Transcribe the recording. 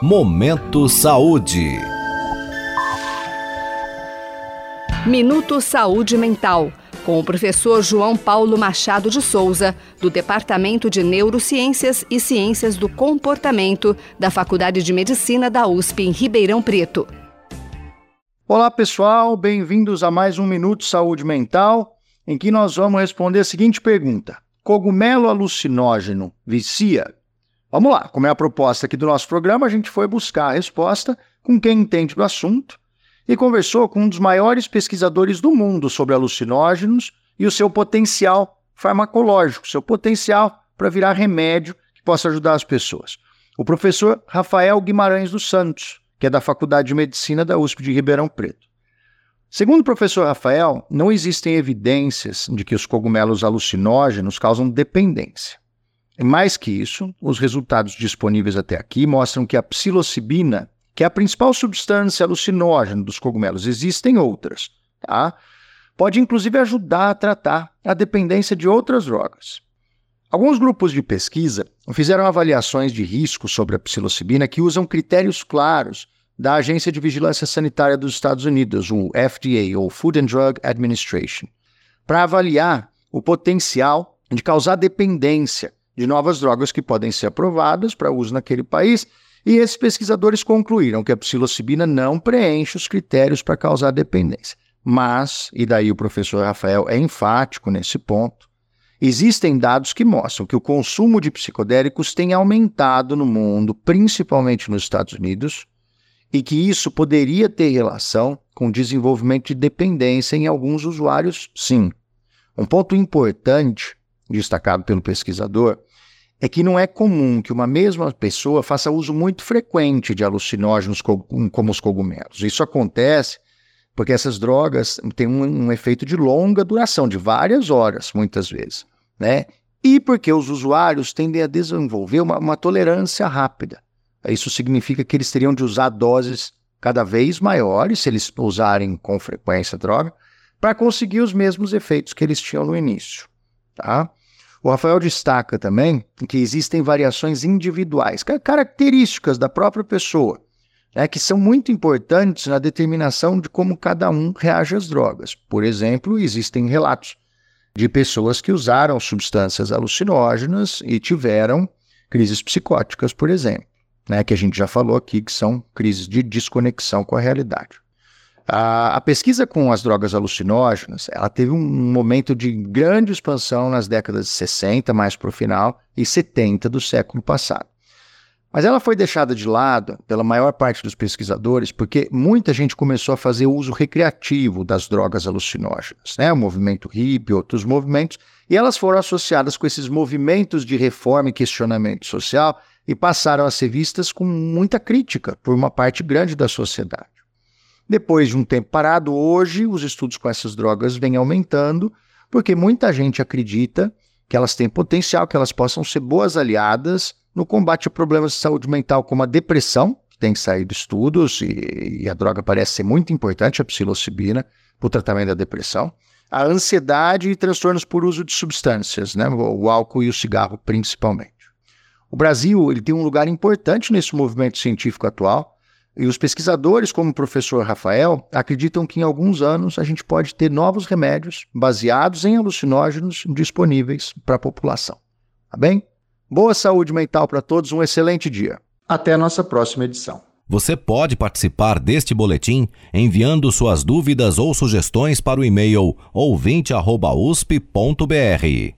Momento Saúde. Minuto Saúde Mental, com o professor João Paulo Machado de Souza, do Departamento de Neurociências e Ciências do Comportamento da Faculdade de Medicina da USP em Ribeirão Preto. Olá, pessoal, bem-vindos a mais um Minuto Saúde Mental, em que nós vamos responder a seguinte pergunta: Cogumelo alucinógeno vicia? Vamos lá, como é a proposta aqui do nosso programa, a gente foi buscar a resposta com quem entende do assunto e conversou com um dos maiores pesquisadores do mundo sobre alucinógenos e o seu potencial farmacológico, seu potencial para virar remédio que possa ajudar as pessoas. O professor Rafael Guimarães dos Santos, que é da Faculdade de Medicina da USP de Ribeirão Preto. Segundo o professor Rafael, não existem evidências de que os cogumelos alucinógenos causam dependência. Mais que isso, os resultados disponíveis até aqui mostram que a psilocibina, que é a principal substância alucinógena dos cogumelos, existem outras, tá? Pode inclusive ajudar a tratar a dependência de outras drogas. Alguns grupos de pesquisa fizeram avaliações de risco sobre a psilocibina que usam critérios claros da Agência de Vigilância Sanitária dos Estados Unidos, o FDA, ou Food and Drug Administration, para avaliar o potencial de causar dependência de novas drogas que podem ser aprovadas para uso naquele país, e esses pesquisadores concluíram que a psilocibina não preenche os critérios para causar dependência. Mas, e daí o professor Rafael é enfático nesse ponto, existem dados que mostram que o consumo de psicodélicos tem aumentado no mundo, principalmente nos Estados Unidos, e que isso poderia ter relação com o desenvolvimento de dependência em alguns usuários, sim. Um ponto importante, destacado pelo pesquisador, é que não é comum que uma mesma pessoa faça uso muito frequente de alucinógenos como os cogumelos. Isso acontece porque essas drogas têm um, um, efeito de longa duração, de várias horas, muitas vezes, né? E porque os usuários tendem a desenvolver uma, uma tolerância rápida. Isso significa que eles teriam de usar doses cada vez maiores, se eles usarem com frequência a droga, para conseguir os mesmos efeitos que eles tinham no início, tá? O Rafael destaca também que existem variações individuais, características da própria pessoa, né, que são muito importantes na determinação de como cada um reage às drogas. Por exemplo, existem relatos de pessoas que usaram substâncias alucinógenas e tiveram crises psicóticas, por exemplo, né, que a gente já falou aqui, que são crises de desconexão com a realidade. A, a, pesquisa com as drogas alucinógenas, ela teve um momento de grande expansão nas décadas de 60, mais para o final, e 70 do século passado. Mas ela foi deixada de lado pela maior parte dos pesquisadores porque muita gente começou a fazer uso recreativo das drogas alucinógenas, né? o movimento hippie, outros movimentos, e elas foram associadas com esses movimentos de reforma e questionamento social e passaram a ser vistas com muita crítica por uma parte grande da sociedade. Depois de um tempo parado, hoje os estudos com essas drogas vêm aumentando, porque muita gente acredita que elas têm potencial, que elas possam ser boas aliadas no combate a problemas de saúde mental, como a depressão, que tem saído estudos, e, e a droga parece ser muito importante, a psilocibina, para o tratamento da depressão, a ansiedade e transtornos por uso de substâncias, né, o, álcool e o cigarro principalmente. O Brasil ele tem um lugar importante nesse movimento científico atual, e os pesquisadores, como o professor Rafael, acreditam que em alguns anos a gente pode ter novos remédios baseados em alucinógenos disponíveis para a população. Tá bem? Boa saúde mental para todos, um excelente dia. Até a nossa próxima edição. Você pode participar deste boletim enviando suas dúvidas ou sugestões para o e-mail ouvinte@usp.br.